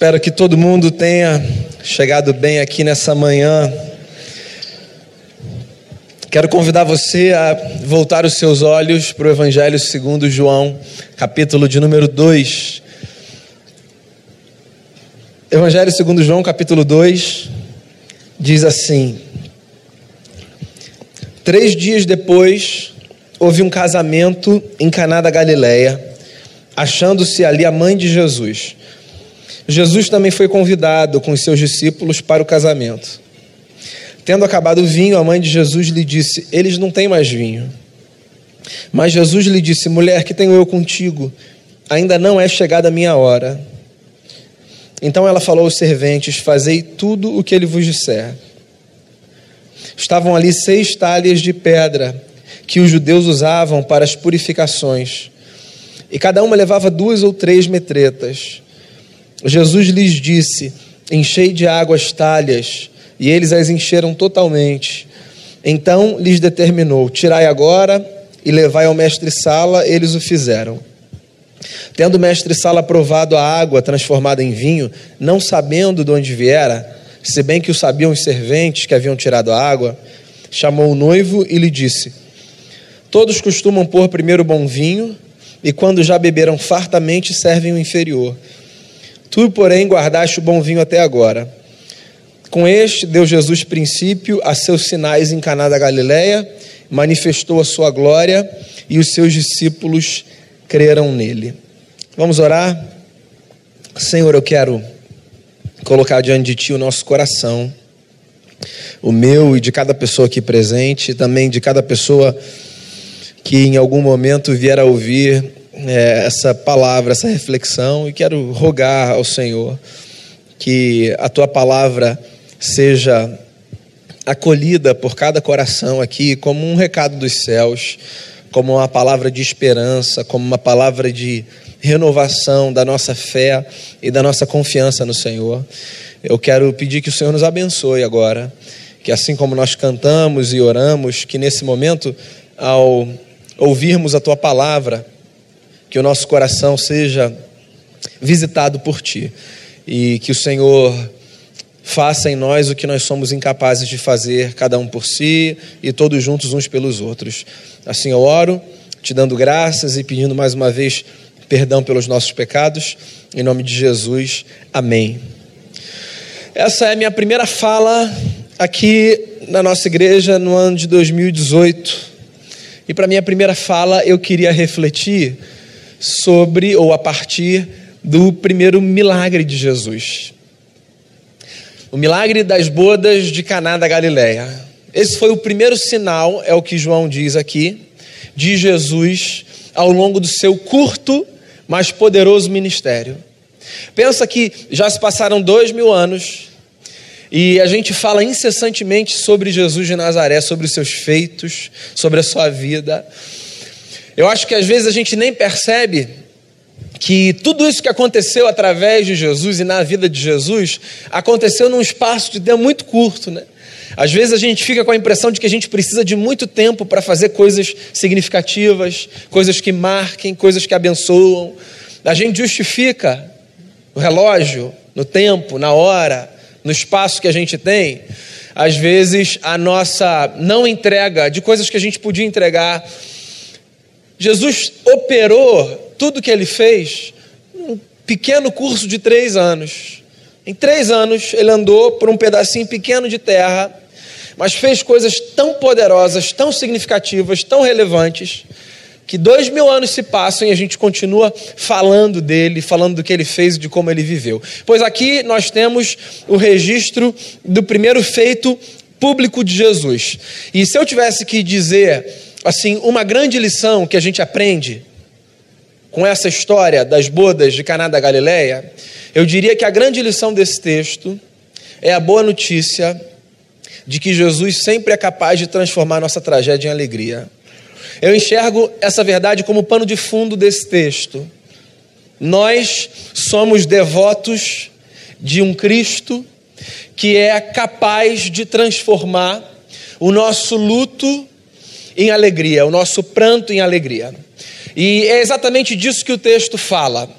Espero que todo mundo tenha chegado bem aqui nessa manhã. Quero convidar você a voltar os seus olhos para o Evangelho segundo João, capítulo de número 2. Evangelho segundo João, capítulo 2, diz assim: Três dias depois, houve um casamento em Caná da Galileia, achando-se ali a mãe de Jesus. Jesus também foi convidado com os seus discípulos para o casamento. Tendo acabado o vinho, a mãe de Jesus lhe disse: Eles não têm mais vinho. Mas Jesus lhe disse: Mulher, que tenho eu contigo? Ainda não é chegada a minha hora. Então ela falou aos serventes: Fazei tudo o que ele vos disser. Estavam ali seis talhas de pedra que os judeus usavam para as purificações, e cada uma levava duas ou três metretas. Jesus lhes disse: Enchei de água as talhas, e eles as encheram totalmente. Então lhes determinou: Tirai agora e levai ao mestre-sala. Eles o fizeram. Tendo o mestre-sala provado a água transformada em vinho, não sabendo de onde viera, se bem que o sabiam os serventes que haviam tirado a água, chamou o noivo e lhe disse: Todos costumam pôr primeiro bom vinho, e quando já beberam fartamente, servem o inferior. Tu, porém, guardaste o bom vinho até agora. Com este deu Jesus princípio a seus sinais em Caná da Galileia, manifestou a sua glória e os seus discípulos creram nele. Vamos orar? Senhor, eu quero colocar diante de ti o nosso coração, o meu e de cada pessoa aqui presente, também de cada pessoa que em algum momento vier a ouvir é, essa palavra, essa reflexão e quero rogar ao Senhor que a tua palavra seja acolhida por cada coração aqui como um recado dos céus, como uma palavra de esperança, como uma palavra de renovação da nossa fé e da nossa confiança no Senhor. Eu quero pedir que o Senhor nos abençoe agora, que assim como nós cantamos e oramos, que nesse momento, ao ouvirmos a tua palavra, que o nosso coração seja visitado por Ti e que o Senhor faça em nós o que nós somos incapazes de fazer, cada um por si e todos juntos uns pelos outros. Assim eu oro, te dando graças e pedindo mais uma vez perdão pelos nossos pecados, em nome de Jesus, amém. Essa é a minha primeira fala aqui na nossa igreja no ano de 2018. E para minha primeira fala eu queria refletir sobre ou a partir do primeiro milagre de Jesus. O milagre das bodas de Caná da Galileia. Esse foi o primeiro sinal, é o que João diz aqui, de Jesus ao longo do seu curto, mas poderoso ministério. Pensa que já se passaram dois mil anos e a gente fala incessantemente sobre Jesus de Nazaré, sobre os seus feitos, sobre a sua vida. Eu acho que às vezes a gente nem percebe que tudo isso que aconteceu através de Jesus e na vida de Jesus aconteceu num espaço de tempo muito curto, né? Às vezes a gente fica com a impressão de que a gente precisa de muito tempo para fazer coisas significativas, coisas que marquem, coisas que abençoam. A gente justifica no relógio, no tempo, na hora, no espaço que a gente tem, às vezes a nossa não entrega de coisas que a gente podia entregar Jesus operou tudo que ele fez num pequeno curso de três anos. Em três anos, ele andou por um pedacinho pequeno de terra, mas fez coisas tão poderosas, tão significativas, tão relevantes, que dois mil anos se passam e a gente continua falando dele, falando do que ele fez e de como ele viveu. Pois aqui nós temos o registro do primeiro feito público de Jesus. E se eu tivesse que dizer assim, uma grande lição que a gente aprende com essa história das bodas de Caná da Galileia, eu diria que a grande lição desse texto é a boa notícia de que Jesus sempre é capaz de transformar nossa tragédia em alegria. Eu enxergo essa verdade como pano de fundo desse texto. Nós somos devotos de um Cristo que é capaz de transformar o nosso luto em alegria, o nosso pranto em alegria. E é exatamente disso que o texto fala.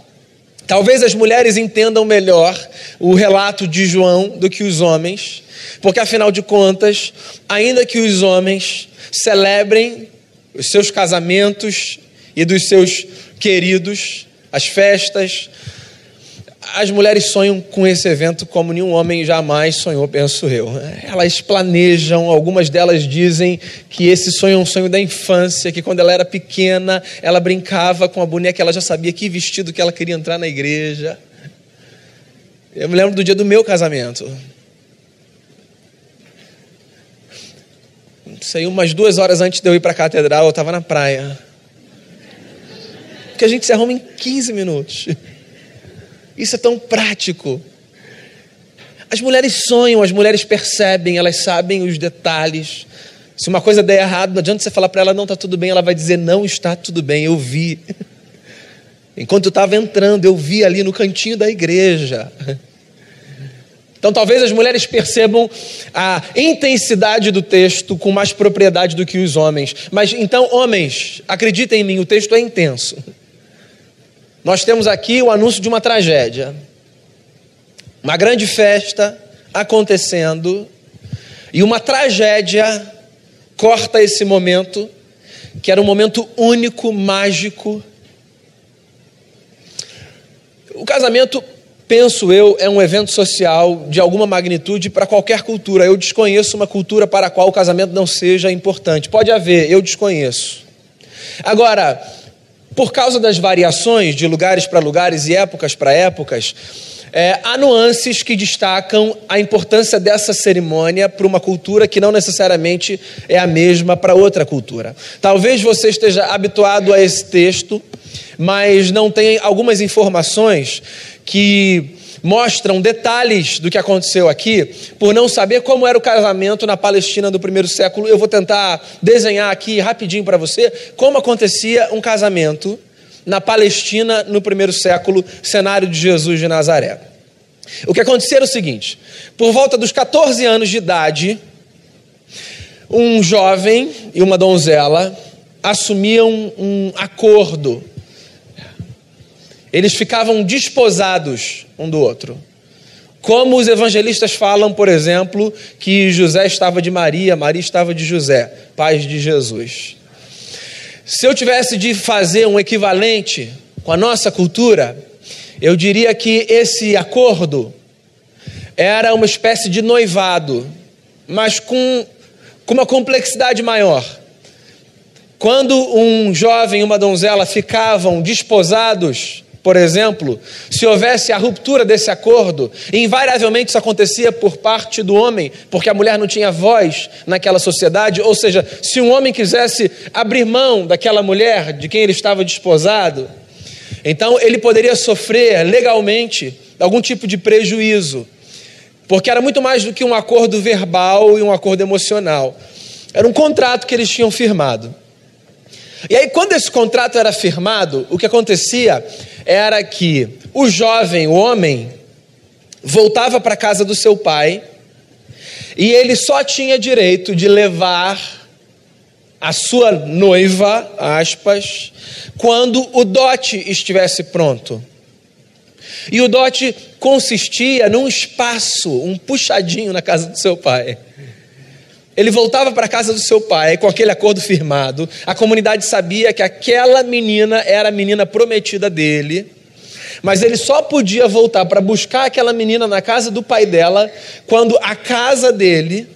Talvez as mulheres entendam melhor o relato de João do que os homens, porque afinal de contas, ainda que os homens celebrem os seus casamentos e dos seus queridos, as festas, as mulheres sonham com esse evento como nenhum homem jamais sonhou, penso eu. Elas planejam, algumas delas dizem que esse sonho é um sonho da infância, que quando ela era pequena, ela brincava com a boneca, ela já sabia que vestido que ela queria entrar na igreja. Eu me lembro do dia do meu casamento. Sei, umas duas horas antes de eu ir para a catedral, eu estava na praia. Porque a gente se arruma em 15 minutos. Isso é tão prático. As mulheres sonham, as mulheres percebem, elas sabem os detalhes. Se uma coisa der errado, não adianta você falar para ela, não está tudo bem, ela vai dizer, não está tudo bem, eu vi. Enquanto eu estava entrando, eu vi ali no cantinho da igreja. Então, talvez as mulheres percebam a intensidade do texto com mais propriedade do que os homens. Mas então, homens, acreditem em mim, o texto é intenso. Nós temos aqui o anúncio de uma tragédia. Uma grande festa acontecendo e uma tragédia corta esse momento, que era um momento único, mágico. O casamento, penso eu, é um evento social de alguma magnitude para qualquer cultura. Eu desconheço uma cultura para a qual o casamento não seja importante. Pode haver, eu desconheço. Agora, por causa das variações de lugares para lugares e épocas para épocas, é, há nuances que destacam a importância dessa cerimônia para uma cultura que não necessariamente é a mesma para outra cultura. Talvez você esteja habituado a esse texto, mas não tenha algumas informações que mostram detalhes do que aconteceu aqui, por não saber como era o casamento na Palestina do primeiro século. Eu vou tentar desenhar aqui rapidinho para você como acontecia um casamento na Palestina no primeiro século, cenário de Jesus de Nazaré. O que acontecia era o seguinte: por volta dos 14 anos de idade, um jovem e uma donzela assumiam um acordo eles ficavam desposados um do outro. Como os evangelistas falam, por exemplo, que José estava de Maria, Maria estava de José, pais de Jesus. Se eu tivesse de fazer um equivalente com a nossa cultura, eu diria que esse acordo era uma espécie de noivado, mas com, com uma complexidade maior. Quando um jovem e uma donzela ficavam desposados, por exemplo, se houvesse a ruptura desse acordo, invariavelmente isso acontecia por parte do homem, porque a mulher não tinha voz naquela sociedade, ou seja, se um homem quisesse abrir mão daquela mulher de quem ele estava desposado, então ele poderia sofrer legalmente algum tipo de prejuízo, porque era muito mais do que um acordo verbal e um acordo emocional, era um contrato que eles tinham firmado. E aí, quando esse contrato era firmado, o que acontecia era que o jovem, o homem, voltava para a casa do seu pai e ele só tinha direito de levar a sua noiva, aspas, quando o dote estivesse pronto. E o dote consistia num espaço, um puxadinho na casa do seu pai. Ele voltava para a casa do seu pai com aquele acordo firmado. A comunidade sabia que aquela menina era a menina prometida dele. Mas ele só podia voltar para buscar aquela menina na casa do pai dela quando a casa dele,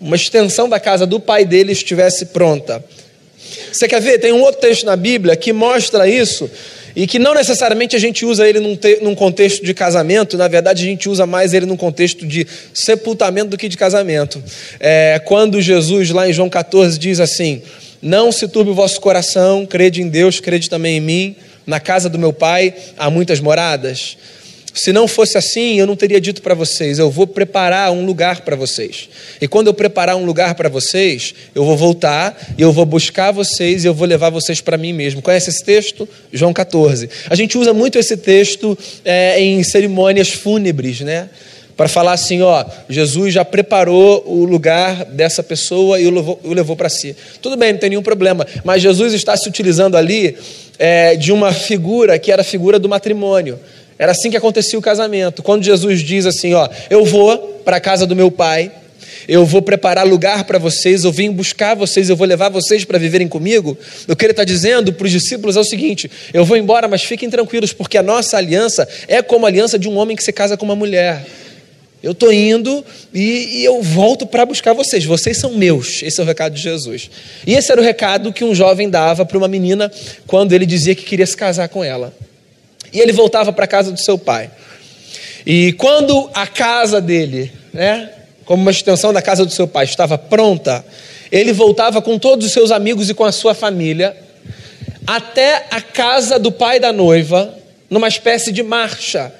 uma extensão da casa do pai dele, estivesse pronta. Você quer ver? Tem um outro texto na Bíblia que mostra isso e que não necessariamente a gente usa ele num, te, num, contexto de casamento, na verdade a gente usa mais ele num contexto de sepultamento do que de casamento. É, quando Jesus, lá em João 14, diz assim: Não se turbe o vosso coração, crede em Deus, crede também em mim, na casa do meu pai há muitas moradas. Se não fosse assim, eu não teria dito para vocês: eu vou preparar um lugar para vocês. E quando eu preparar um lugar para vocês, eu vou voltar e eu vou buscar vocês e eu vou levar vocês para mim mesmo. Conhece esse texto? João 14. A gente usa muito esse texto é, em cerimônias fúnebres, né? para falar assim: ó, Jesus já preparou o lugar dessa pessoa e o levou, levou para si. Tudo bem, não tem nenhum problema, mas Jesus está se utilizando ali é, de uma figura que era a figura do matrimônio. Era assim que acontecia o casamento. Quando Jesus diz assim: ó, eu vou para a casa do meu pai eu vou preparar lugar para vocês, eu vim buscar vocês, eu vou levar vocês para viverem comigo. O que ele está dizendo para os discípulos é o seguinte: eu vou embora, mas fiquem tranquilos, porque a nossa aliança é como a aliança de um homem que se casa com uma mulher. Eu estou indo e, e, eu volto para buscar vocês. Vocês são meus. Esse é o recado de Jesus. E esse era o recado que um jovem dava para uma menina quando ele dizia que queria se casar com ela. E ele voltava para a casa do seu pai. E quando a casa dele, né, como uma extensão da casa do seu pai, estava pronta, ele voltava com todos os seus amigos e com a sua família até a casa do pai da noiva, numa espécie de marcha.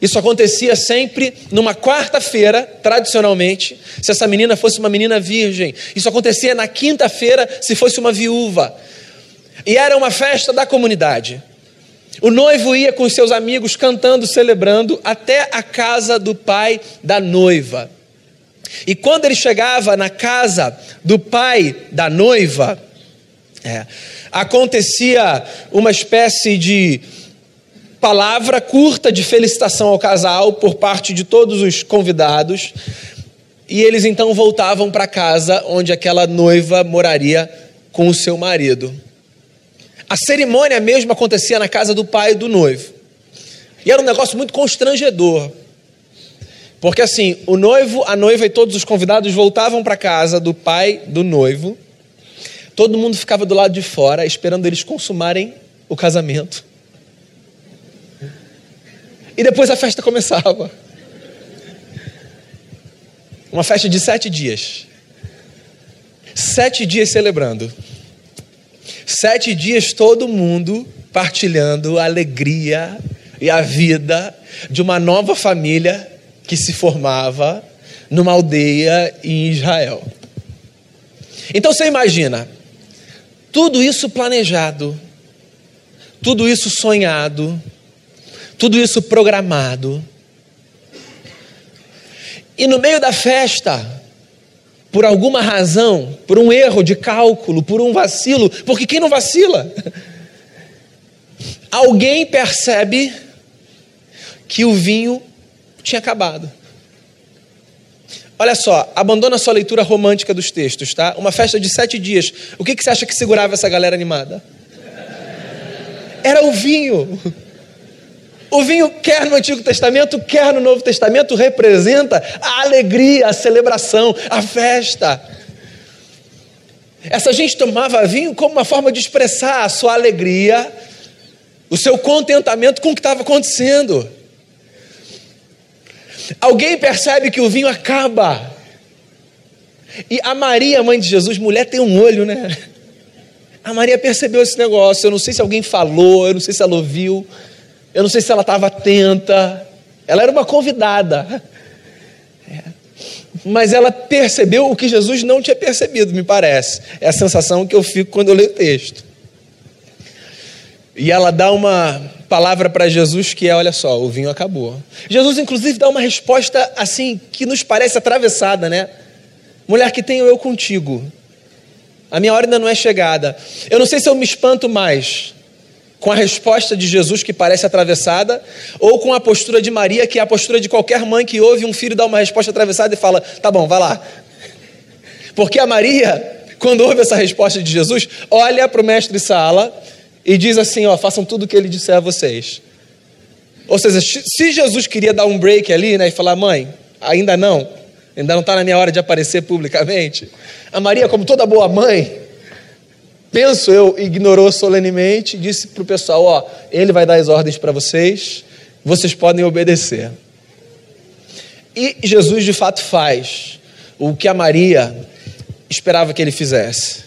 Isso acontecia sempre numa quarta-feira, tradicionalmente, se essa menina fosse uma menina virgem. Isso acontecia na quinta-feira, se fosse uma viúva. E era uma festa da comunidade. O noivo ia com seus amigos cantando, celebrando, até a casa do pai da noiva. E quando ele chegava na casa do pai da noiva, é, acontecia uma espécie de palavra curta de felicitação ao casal por parte de todos os convidados, e eles então voltavam para casa onde aquela noiva moraria com o seu marido. A cerimônia mesmo acontecia na casa do pai do noivo. E era um negócio muito constrangedor. Porque assim, o noivo, a noiva e todos os convidados voltavam para casa do pai do noivo. Todo mundo ficava do lado de fora esperando eles consumarem o casamento. E depois a festa começava. Uma festa de sete dias. Sete dias celebrando. Sete dias todo mundo partilhando a alegria e a vida de uma nova família que se formava numa aldeia em Israel. Então você imagina, tudo isso planejado, tudo isso sonhado, tudo isso programado. E no meio da festa, por alguma razão, por um erro de cálculo, por um vacilo, porque quem não vacila? Alguém percebe que o vinho tinha acabado. Olha só, abandona sua leitura romântica dos textos, tá? Uma festa de sete dias. O que, que você acha que segurava essa galera animada? Era o vinho. O vinho, quer no Antigo Testamento, quer no Novo Testamento, representa a alegria, a celebração, a festa. Essa gente tomava vinho como uma forma de expressar a sua alegria, o seu contentamento com o que estava acontecendo. Alguém percebe que o vinho acaba. E a Maria, mãe de Jesus, mulher tem um olho, né? A Maria percebeu esse negócio. Eu não sei se alguém falou, eu não sei se ela ouviu, eu não sei se ela estava atenta. Ela era uma convidada. É. Mas ela percebeu o que Jesus não tinha percebido, me parece. É a sensação que eu fico quando eu leio o texto. E ela dá uma palavra para Jesus que é: olha só, o vinho acabou. Jesus, inclusive, dá uma resposta assim que nos parece atravessada, né? Mulher que tenho eu contigo. A minha hora ainda não é chegada. Eu não sei se eu me espanto mais com a resposta de Jesus que parece atravessada, ou com a postura de Maria, que é a postura de qualquer mãe que ouve um filho dar uma resposta atravessada e fala: tá bom, vai lá. Porque a Maria, quando ouve essa resposta de Jesus, olha para o mestre Sala e diz assim: ó, façam tudo o que ele disser a vocês. Ou seja, se Jesus queria dar um break ali, né, e falar, mãe, ainda não, ainda não está na minha hora de aparecer publicamente, a Maria, como toda boa mãe, penso eu, ignorou solenemente, disse para o pessoal: ó, ele vai dar as ordens para vocês, vocês podem obedecer. E Jesus de fato faz o que a Maria esperava que ele fizesse.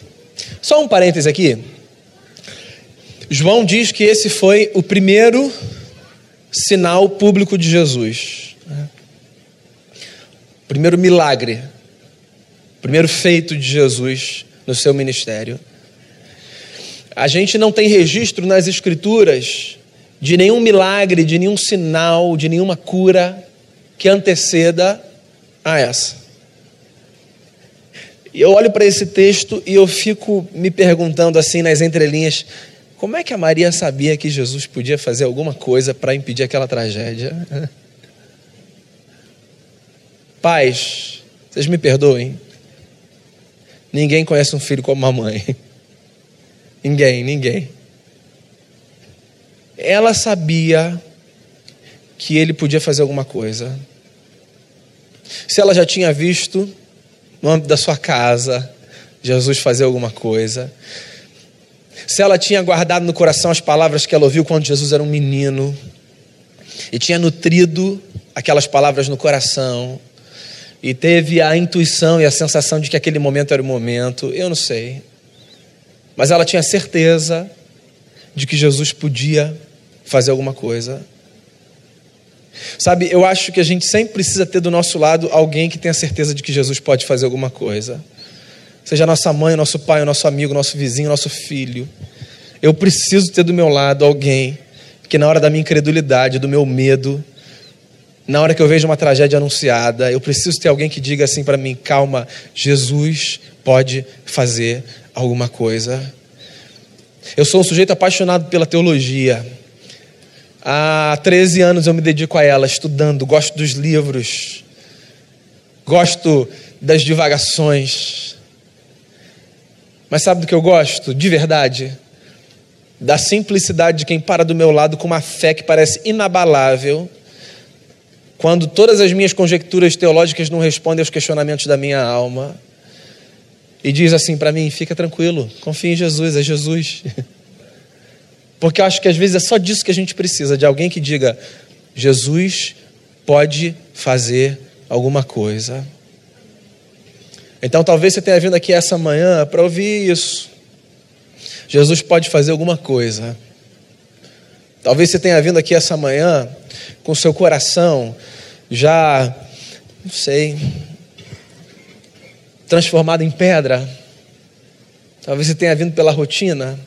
Só um parêntese aqui. João diz que esse foi o primeiro sinal público de Jesus. Né? Primeiro milagre, primeiro feito de Jesus no seu ministério. A gente não tem registro nas Escrituras de nenhum milagre, de nenhum sinal, de nenhuma cura que anteceda a essa. Eu olho para esse texto e eu fico me perguntando assim nas entrelinhas, como é que a Maria sabia que Jesus podia fazer alguma coisa para impedir aquela tragédia? Pais, vocês me perdoem. Ninguém conhece um filho como uma mãe. Ninguém, ninguém. Ela sabia que ele podia fazer alguma coisa. Se ela já tinha visto no âmbito da sua casa Jesus fazer alguma coisa, se ela tinha guardado no coração as palavras que ela ouviu quando Jesus era um menino, e tinha nutrido aquelas palavras no coração, e teve a intuição e a sensação de que aquele momento era o momento, eu não sei. Mas ela tinha certeza de que Jesus podia fazer alguma coisa. Sabe, eu acho que a gente sempre precisa ter do nosso lado alguém que tenha certeza de que Jesus pode fazer alguma coisa. Seja nossa mãe, nosso pai, nosso amigo, nosso vizinho, nosso filho. Eu preciso ter do meu lado alguém que, na hora da minha incredulidade, do meu medo, na hora que eu vejo uma tragédia anunciada, eu preciso ter alguém que diga assim para mim: calma, Jesus pode fazer alguma coisa. Eu sou um sujeito apaixonado pela teologia. Há 13 anos eu me dedico a ela, estudando, gosto dos livros, gosto das divagações. Mas sabe do que eu gosto? De verdade? Da simplicidade de quem para do meu lado com uma fé que parece inabalável, quando todas as minhas conjecturas teológicas não respondem aos questionamentos da minha alma, e diz assim para mim: fica tranquilo, confia em Jesus, é Jesus. Porque eu acho que às vezes é só disso que a gente precisa, de alguém que diga: Jesus pode fazer alguma coisa. Então talvez você tenha vindo aqui essa manhã para ouvir isso. Jesus pode fazer alguma coisa. Talvez você tenha vindo aqui essa manhã com seu coração já, não sei, transformado em pedra. Talvez você tenha vindo pela rotina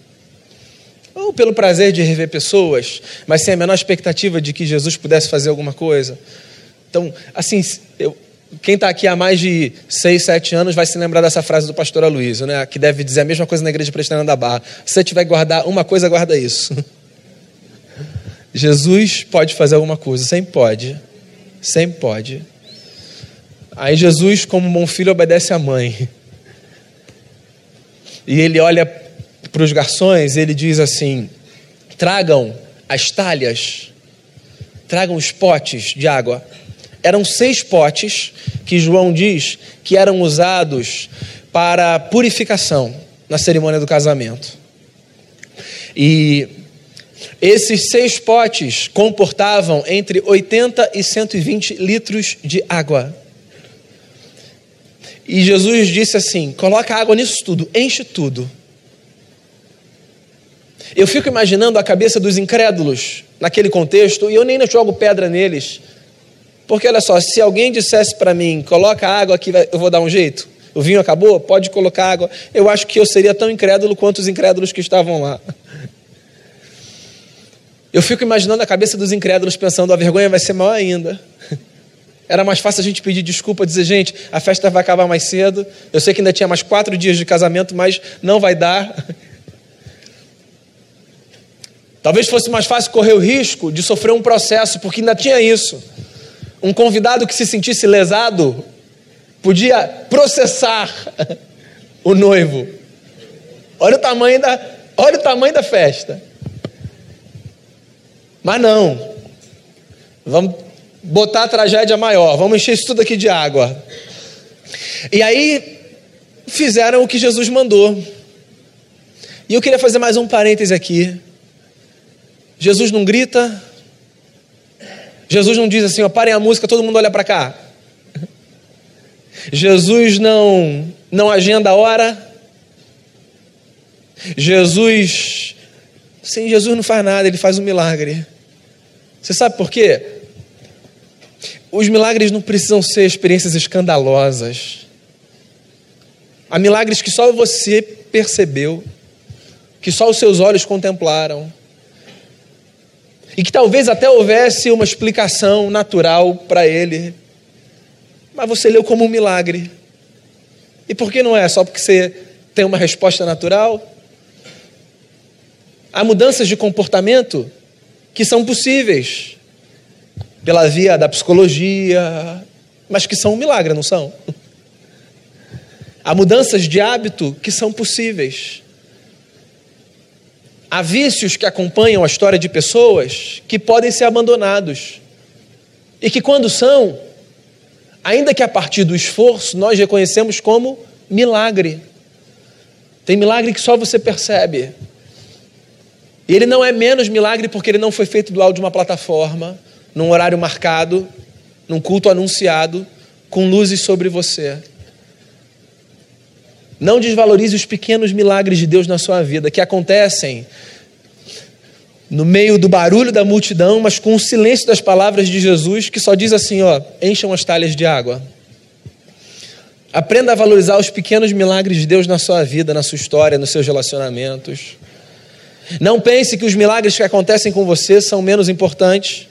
ou pelo prazer de rever pessoas, mas sem a menor expectativa de que Jesus pudesse fazer alguma coisa. Então, assim, eu, quem está aqui há mais de seis, sete anos vai se lembrar dessa frase do pastor Aloysio, né? que deve dizer a mesma coisa na igreja presbiteriana da Barra. Se você tiver que guardar uma coisa, guarda isso. Jesus pode fazer alguma coisa, sempre pode. Sempre pode. Aí Jesus, como bom filho, obedece à mãe. E ele olha para os garçons, ele diz assim: tragam as talhas, tragam os potes de água. Eram seis potes que João diz que eram usados para purificação na cerimônia do casamento. E esses seis potes comportavam entre 80 e 120 litros de água. E Jesus disse assim: coloca água nisso tudo, enche tudo. Eu fico imaginando a cabeça dos incrédulos naquele contexto, e eu nem jogo pedra neles. Porque olha só, se alguém dissesse para mim, coloca água aqui, eu vou dar um jeito. O vinho acabou, pode colocar água. Eu acho que eu seria tão incrédulo quanto os incrédulos que estavam lá. Eu fico imaginando a cabeça dos incrédulos pensando, a vergonha vai ser maior ainda. Era mais fácil a gente pedir desculpa, dizer, gente, a festa vai acabar mais cedo. Eu sei que ainda tinha mais quatro dias de casamento, mas não vai dar. Talvez fosse mais fácil correr o risco de sofrer um processo, porque ainda tinha isso. Um convidado que se sentisse lesado podia processar o noivo. Olha o tamanho da, olha o tamanho da festa. Mas não. Vamos botar a tragédia maior, vamos encher isso tudo aqui de água. E aí fizeram o que Jesus mandou. E eu queria fazer mais um parêntese aqui. Jesus não grita. Jesus não diz assim, ó, parem a música, todo mundo olha para cá. Jesus não não agenda a hora. Jesus Sim, Jesus não faz nada, ele faz um milagre. Você sabe por quê? Os milagres não precisam ser experiências escandalosas. Há milagres que só você percebeu, que só os seus olhos contemplaram. e que talvez até houvesse uma explicação natural para ele, mas você leu como um milagre. E por que não é? Só porque você tem uma resposta natural? Há mudanças de comportamento que são possíveis pela via da psicologia, mas que são um milagre, não são? Há mudanças de hábito que são possíveis. Há vícios que acompanham a história de pessoas que podem ser abandonados. E que, quando são, ainda que a partir do esforço, nós reconhecemos como milagre. Tem milagre que só você percebe. E ele não é menos milagre porque ele não foi feito do alto de uma plataforma, num horário marcado, num culto anunciado, com luzes sobre você. Não desvalorize os pequenos milagres de Deus na sua vida, que acontecem no meio do barulho da multidão, mas com o silêncio das palavras de Jesus, que só diz assim: ó, encham as talhas de água. Aprenda a valorizar os pequenos milagres de Deus na sua vida, na sua história, nos seus relacionamentos. Não pense que os milagres que acontecem com você são menos importantes,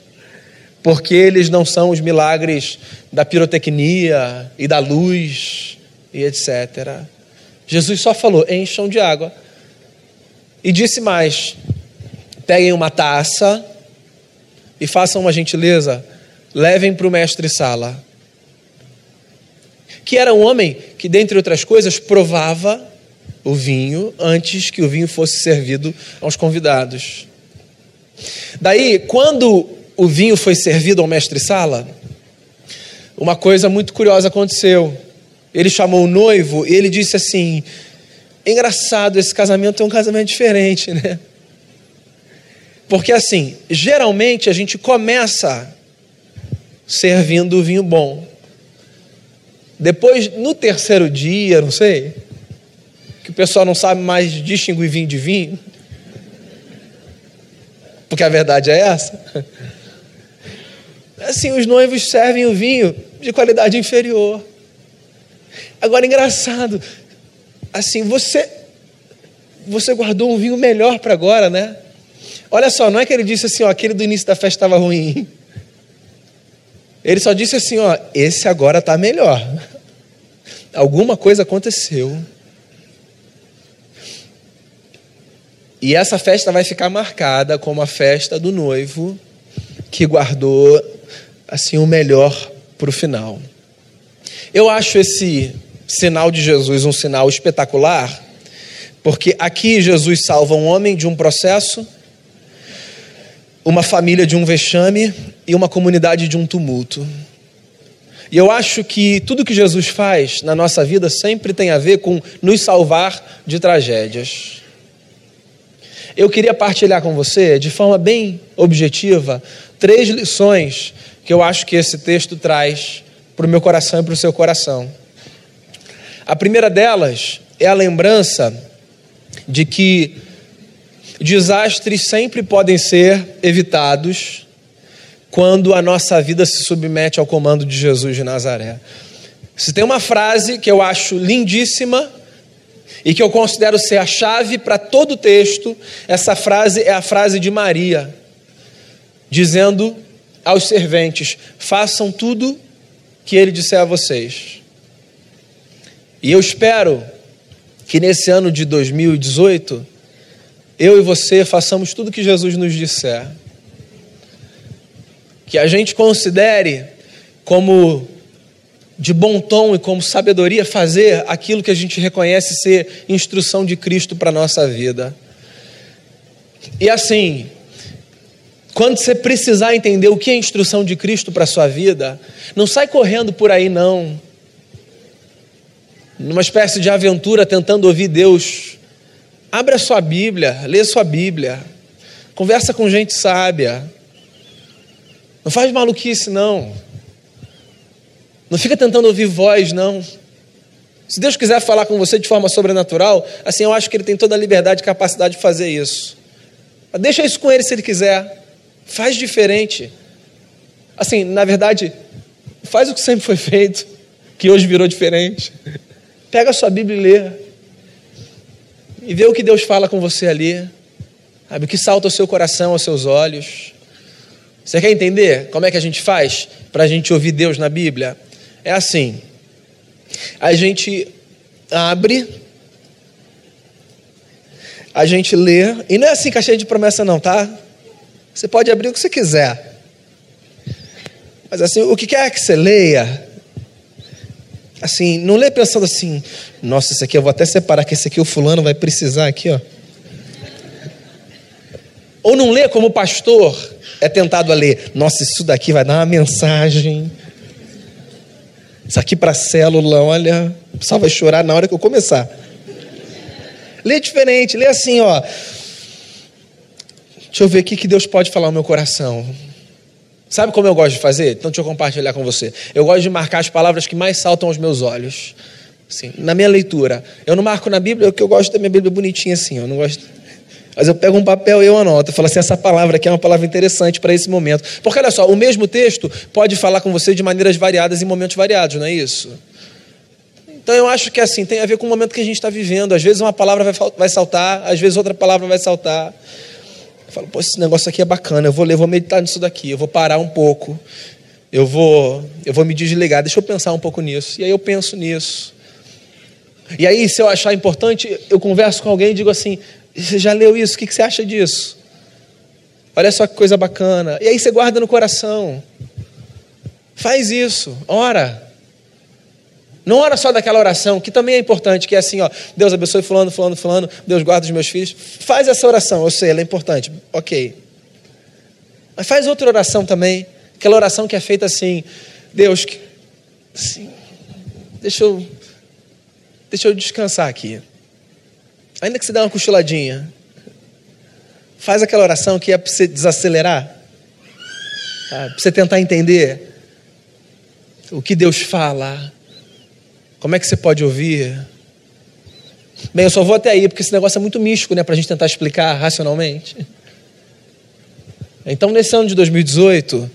porque eles não são os milagres da pirotecnia e da luz e etc. Jesus só falou: encham de água. E disse mais: peguem uma taça e façam uma gentileza, levem para o mestre Sala que era um homem que, dentre outras coisas, provava o vinho antes que o vinho fosse servido aos convidados. Daí, quando o vinho foi servido ao mestre Sala, uma coisa muito curiosa aconteceu. Ele chamou o noivo e ele disse assim: Engraçado, esse casamento é um casamento diferente, né? Porque assim, geralmente a gente começa servindo o vinho bom. Depois, no terceiro dia, não sei, que o pessoal não sabe mais distinguir vinho de vinho, porque a verdade é essa. Assim, os noivos servem o vinho de qualidade inferior. Agora, engraçado, assim, você você guardou um vinho melhor para agora, né? Olha só, não é que ele disse assim, ó, aquele do início da festa estava ruim. Ele só disse assim, ó, esse agora está melhor. Alguma coisa aconteceu. E essa festa vai ficar marcada como a festa do noivo que guardou assim o melhor para o final. Eu acho esse sinal de Jesus um sinal espetacular, porque aqui Jesus salva um homem de um processo, uma família de um vexame e uma comunidade de um tumulto. E eu acho que tudo que Jesus faz na nossa vida sempre tem a ver com nos salvar de tragédias. Eu queria partilhar com você, de forma bem objetiva, três lições que eu acho que esse texto traz para o meu coração e para o seu coração. A primeira delas é a lembrança de que desastres sempre podem ser evitados quando a nossa vida se submete ao comando de Jesus de Nazaré. Se tem uma frase que eu acho lindíssima e que eu considero ser a chave para todo o texto, essa frase é a frase de Maria, dizendo aos serventes: façam tudo que ele disser a vocês. E eu espero que nesse ano de 2018, eu e você façamos tudo que Jesus nos disser que a gente considere como de bom tom e como sabedoria fazer aquilo que a gente reconhece ser instrução de Cristo para a nossa vida. E assim, quando você precisar entender o que é instrução de Cristo para a sua vida, não sai correndo por aí, não. Numa espécie de aventura tentando ouvir Deus. Abre a sua Bíblia, lê sua Bíblia, conversa com gente sábia não faz maluquice, não. Não fica tentando ouvir voz, não. Se Deus quiser falar com você de forma sobrenatural, assim eu acho que Ele tem toda a liberdade e capacidade de fazer isso. Deixa isso com Ele se Ele quiser. Faz diferente. Assim, na verdade, faz o que sempre foi feito, que hoje virou diferente. Pega a sua Bíblia e lê. E vê o que Deus fala com você ali. Sabe, o que salta ao seu coração, aos seus olhos. Você quer entender como é que a gente faz para a gente ouvir Deus na Bíblia? É assim: a gente abre, a gente lê, e não é assim caixinha de promessa, não, tá? Você pode abrir o que você quiser, mas assim, o que quer que você leia, assim, não lê pensando assim, nossa, esse aqui eu vou até separar, que esse aqui o fulano vai precisar aqui, ó. Ou não lê como pastor é tentado a ler, nossa, isso daqui vai dar uma mensagem. Isso aqui para célula, olha, o pessoal vai chorar na hora que eu começar. Lê diferente, lê assim, ó. Deixa eu ver o que Deus pode falar no meu coração. Sabe como eu gosto de fazer? Então deixa eu compartilhar com você. Eu gosto de marcar as palavras que mais saltam aos meus olhos. Assim, na minha leitura. Eu não marco na Bíblia, porque eu gosto da minha Bíblia bonitinha assim. Eu não gosto. Mas eu pego um papel e eu anoto. Eu falo assim: essa palavra aqui é uma palavra interessante para esse momento. Porque olha só, o mesmo texto pode falar com você de maneiras variadas em momentos variados, não é isso? Então eu acho que assim, tem a ver com o momento que a gente está vivendo. Às vezes uma palavra vai, vai saltar, às vezes outra palavra vai saltar. Eu falo, pô, esse negócio aqui é bacana, eu vou ler, vou meditar nisso daqui, eu vou parar um pouco, eu vou, eu vou me desligar, deixa eu pensar um pouco nisso. E aí eu penso nisso. E aí, se eu achar importante, eu converso com alguém e digo assim: você já leu isso? O que você acha disso? Olha só que coisa bacana. E aí você guarda no coração. Faz isso, ora. Não ora só daquela oração, que também é importante, que é assim, ó, Deus abençoe fulano, fulano, fulano, Deus guarda os meus filhos. Faz essa oração, eu sei, ela é importante. Ok. Mas faz outra oração também, aquela oração que é feita assim, Deus, assim, deixa eu, deixa eu descansar aqui. Ainda que você dê uma cochiladinha, faz aquela oração que é para você desacelerar, para você tentar entender o que Deus fala como é que você pode ouvir? Bem, eu só vou até aí, porque esse negócio é muito místico, né, para a gente tentar explicar racionalmente. Então, nesse ano de 2018,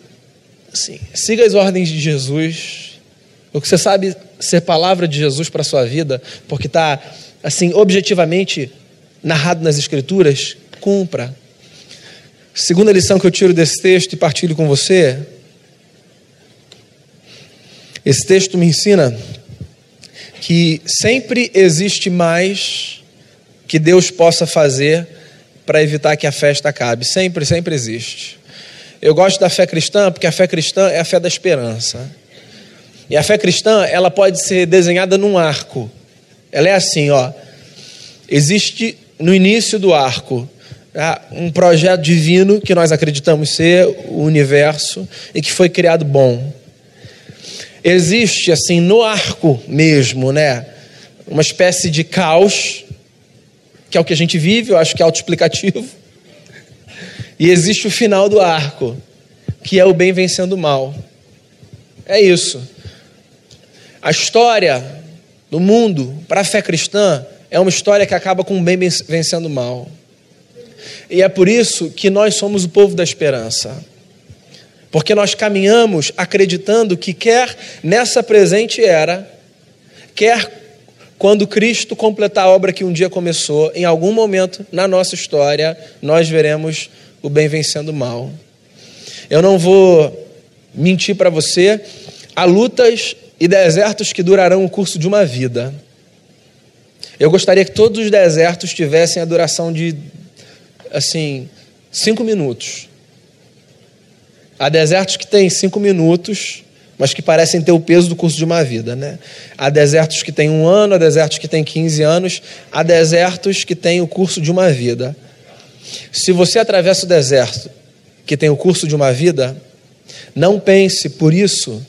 assim, siga as ordens de Jesus. O que você sabe ser palavra de Jesus para a sua vida, porque está, assim, objetivamente narrado nas Escrituras, cumpra. Segunda lição que eu tiro desse texto e partilho com você. Esse texto me ensina que sempre existe mais que Deus possa fazer para evitar que a festa acabe. Sempre, sempre existe. Eu gosto da fé cristã porque a fé cristã é a fé da esperança. E a fé cristã, ela pode ser desenhada num arco. Ela é assim, ó. Existe no início do arco tá? um projeto divino que nós acreditamos ser o universo e que foi criado bom existe assim no arco mesmo, né? Uma espécie de caos, que é o que a gente vive, eu acho que é autoexplicativo. E existe o final do arco, que é o bem vencendo o mal. É isso. A história do mundo para a fé cristã é uma história que acaba com o bem vencendo o mal. E é por isso que nós somos o povo da esperança. Porque nós caminhamos acreditando que, quer nessa presente era, quer quando Cristo completar a obra que um dia começou, em algum momento na nossa história, nós veremos o bem vencendo o mal. Eu não vou mentir para você, há lutas e desertos que durarão o curso de uma vida. Eu gostaria que todos os desertos tivessem a duração de, assim, cinco minutos. Há desertos que têm cinco minutos, mas que parecem ter o peso do curso de uma vida. Né? Há desertos que têm um ano, há desertos que têm 15 anos, há desertos que têm o curso de uma vida. Se você atravessa o deserto que tem o curso de uma vida, não pense por isso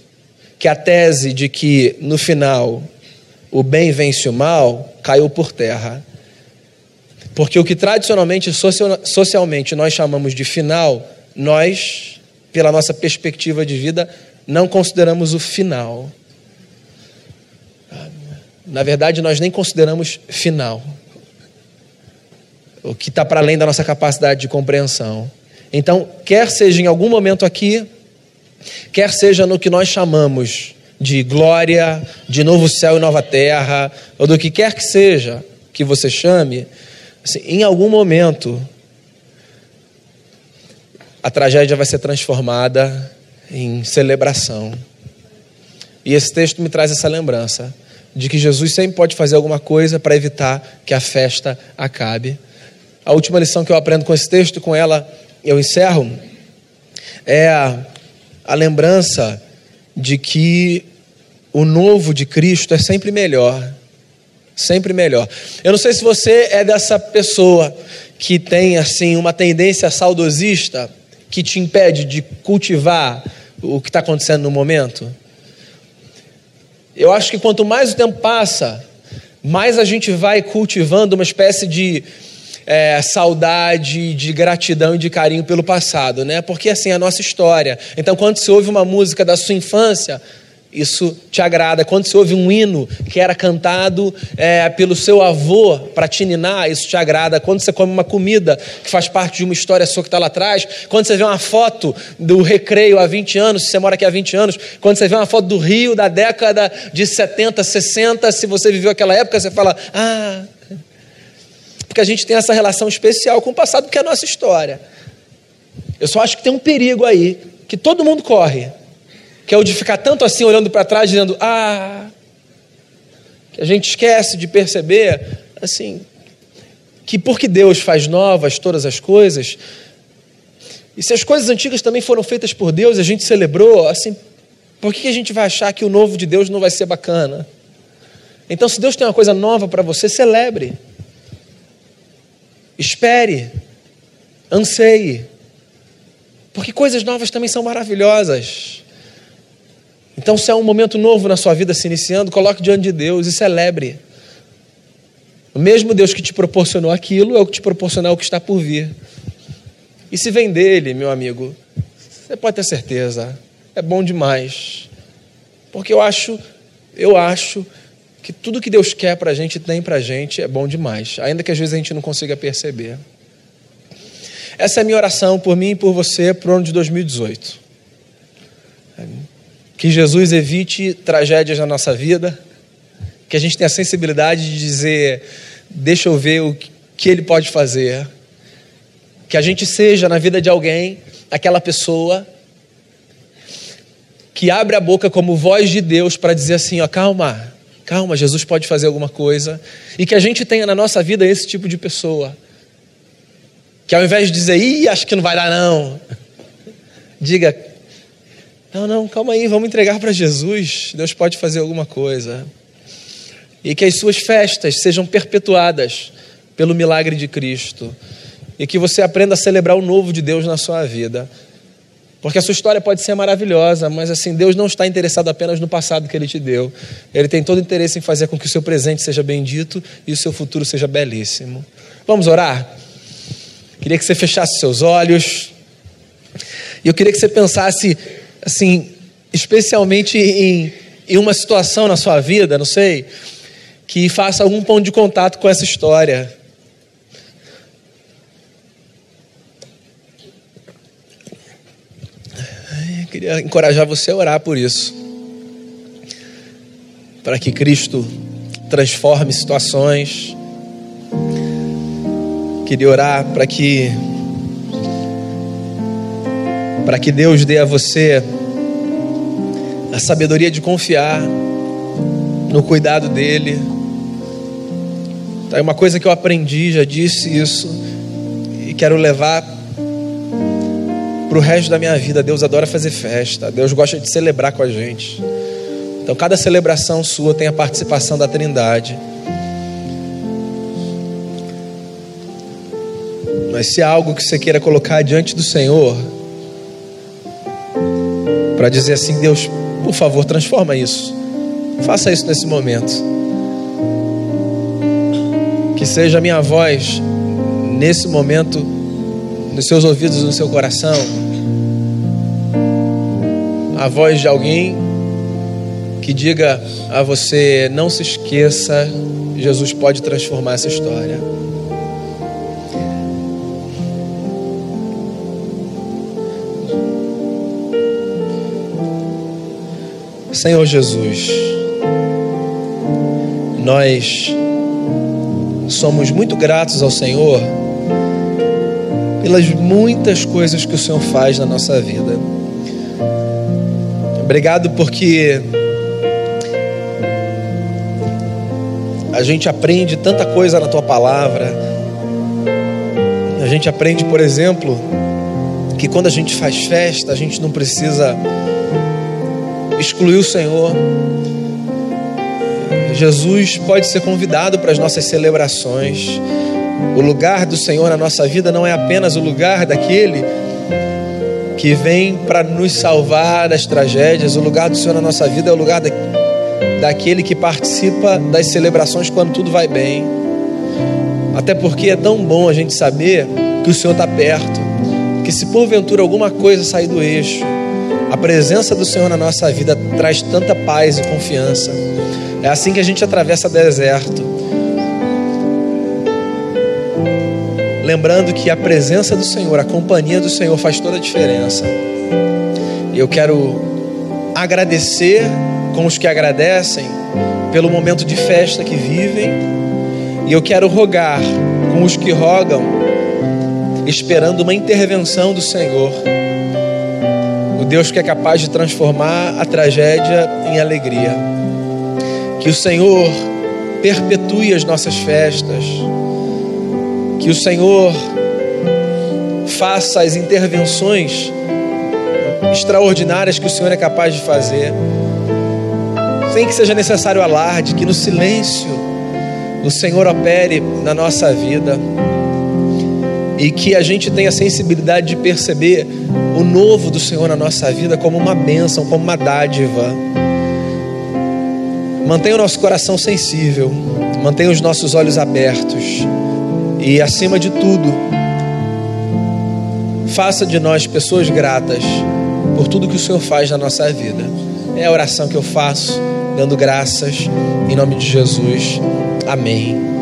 que a tese de que no final o bem vence o mal caiu por terra. Porque o que tradicionalmente, socialmente, nós chamamos de final, nós pela nossa perspectiva de vida, não consideramos o final. Na verdade, nós nem consideramos final. O que está para além da nossa capacidade de compreensão. Então, quer seja em algum momento aqui, quer seja no que nós chamamos de glória, de novo céu e nova terra, ou do que quer que seja que você chame, assim, em algum momento a tragédia vai ser transformada em celebração. E esse texto me traz essa lembrança de que Jesus sempre pode fazer alguma coisa para evitar que a festa acabe. A última lição que eu aprendo com esse texto, com ela eu encerro, é a, a lembrança de que o novo de Cristo é sempre melhor. Sempre melhor. Eu não sei se você é dessa pessoa que tem assim uma tendência saudosista que te impede de cultivar o que está acontecendo no momento. Eu acho que quanto mais o tempo passa, mais a gente vai cultivando uma espécie de é, saudade, de gratidão e de carinho pelo passado, né? Porque assim é a nossa história. Então, quando se ouve uma música da sua infância, isso te agrada. Quando você ouve um hino que era cantado é, pelo seu avô para te ninar, isso te agrada. Quando você come uma comida que faz parte de uma história sua que está lá atrás, quando você vê uma foto do recreio há 20 anos, se você mora aqui há 20 anos, quando você vê uma foto do Rio da década de 70, 60, se você viveu aquela época, você fala, ah. Porque a gente tem essa relação especial com o passado, que é a nossa história. Eu só acho que tem um perigo aí, que todo mundo corre que é o de ficar tanto assim olhando para trás, dizendo, ah, que a gente esquece de perceber, assim, que porque Deus faz novas todas as coisas, e se as coisas antigas também foram feitas por Deus, a gente celebrou, assim, por que a gente vai achar que o novo de Deus não vai ser bacana? Então, se Deus tem uma coisa nova para você, celebre. Espere. Anseie. Porque coisas novas também são maravilhosas. Então, se é um momento novo na sua vida se iniciando, coloque diante de Deus e celebre. O mesmo Deus que te proporcionou aquilo é o que te proporcionará o que está por vir. E se vem dele, meu amigo, você pode ter certeza, é bom demais. Porque eu acho, eu acho que tudo que Deus quer para a gente, tem para a gente, é bom demais. Ainda que às vezes a gente não consiga perceber. Essa é a minha oração por mim e por você para o ano de 2018. Que Jesus evite tragédias na nossa vida, que a gente tenha a sensibilidade de dizer: deixa eu ver o que Ele pode fazer. Que a gente seja na vida de alguém aquela pessoa que abre a boca como voz de Deus para dizer assim: ó, calma, calma, Jesus pode fazer alguma coisa. E que a gente tenha na nossa vida esse tipo de pessoa. Que ao invés de dizer, ih, acho que não vai dar não, diga, não, não, calma aí, vamos entregar para Jesus. Deus pode fazer alguma coisa. E que as suas festas sejam perpetuadas pelo milagre de Cristo. E que você aprenda a celebrar o novo de Deus na sua vida. Porque a sua história pode ser maravilhosa, mas assim, Deus não está interessado apenas no passado que Ele te deu. Ele tem todo interesse em fazer com que o seu presente seja bendito e o seu futuro seja belíssimo. Vamos orar? Queria que você fechasse seus olhos. E eu queria que você pensasse assim, especialmente em, em uma situação na sua vida, não sei, que faça algum ponto de contato com essa história. Eu queria encorajar você a orar por isso. Para que Cristo transforme situações. Queria orar para que para que Deus dê a você a sabedoria de confiar no cuidado dele. É uma coisa que eu aprendi, já disse isso e quero levar para o resto da minha vida. Deus adora fazer festa, Deus gosta de celebrar com a gente. Então, cada celebração sua tem a participação da Trindade. Mas se há algo que você queira colocar diante do Senhor, para dizer assim: Deus, por favor, transforma isso. Faça isso nesse momento. Que seja a minha voz nesse momento nos seus ouvidos, no seu coração, a voz de alguém que diga a você: não se esqueça, Jesus pode transformar essa história. Senhor Jesus, nós somos muito gratos ao Senhor pelas muitas coisas que o Senhor faz na nossa vida. Obrigado porque a gente aprende tanta coisa na tua palavra. A gente aprende, por exemplo, que quando a gente faz festa, a gente não precisa excluir o Senhor. Jesus pode ser convidado para as nossas celebrações. O lugar do Senhor na nossa vida não é apenas o lugar daquele que vem para nos salvar das tragédias. O lugar do Senhor na nossa vida é o lugar da, daquele que participa das celebrações quando tudo vai bem. Até porque é tão bom a gente saber que o Senhor está perto, que se porventura alguma coisa sair do eixo, a presença do Senhor na nossa vida traz tanta paz e confiança. É assim que a gente atravessa deserto. Lembrando que a presença do Senhor, a companhia do Senhor faz toda a diferença. E eu quero agradecer com os que agradecem pelo momento de festa que vivem. E eu quero rogar com os que rogam, esperando uma intervenção do Senhor. Deus que é capaz de transformar a tragédia em alegria. Que o Senhor perpetue as nossas festas. Que o Senhor faça as intervenções extraordinárias que o Senhor é capaz de fazer. Sem que seja necessário alarde, que no silêncio o Senhor opere na nossa vida e que a gente tenha sensibilidade de perceber o novo do Senhor na nossa vida como uma bênção, como uma dádiva. Mantenha o nosso coração sensível, mantenha os nossos olhos abertos e, acima de tudo, faça de nós pessoas gratas por tudo que o Senhor faz na nossa vida. É a oração que eu faço, dando graças em nome de Jesus. Amém.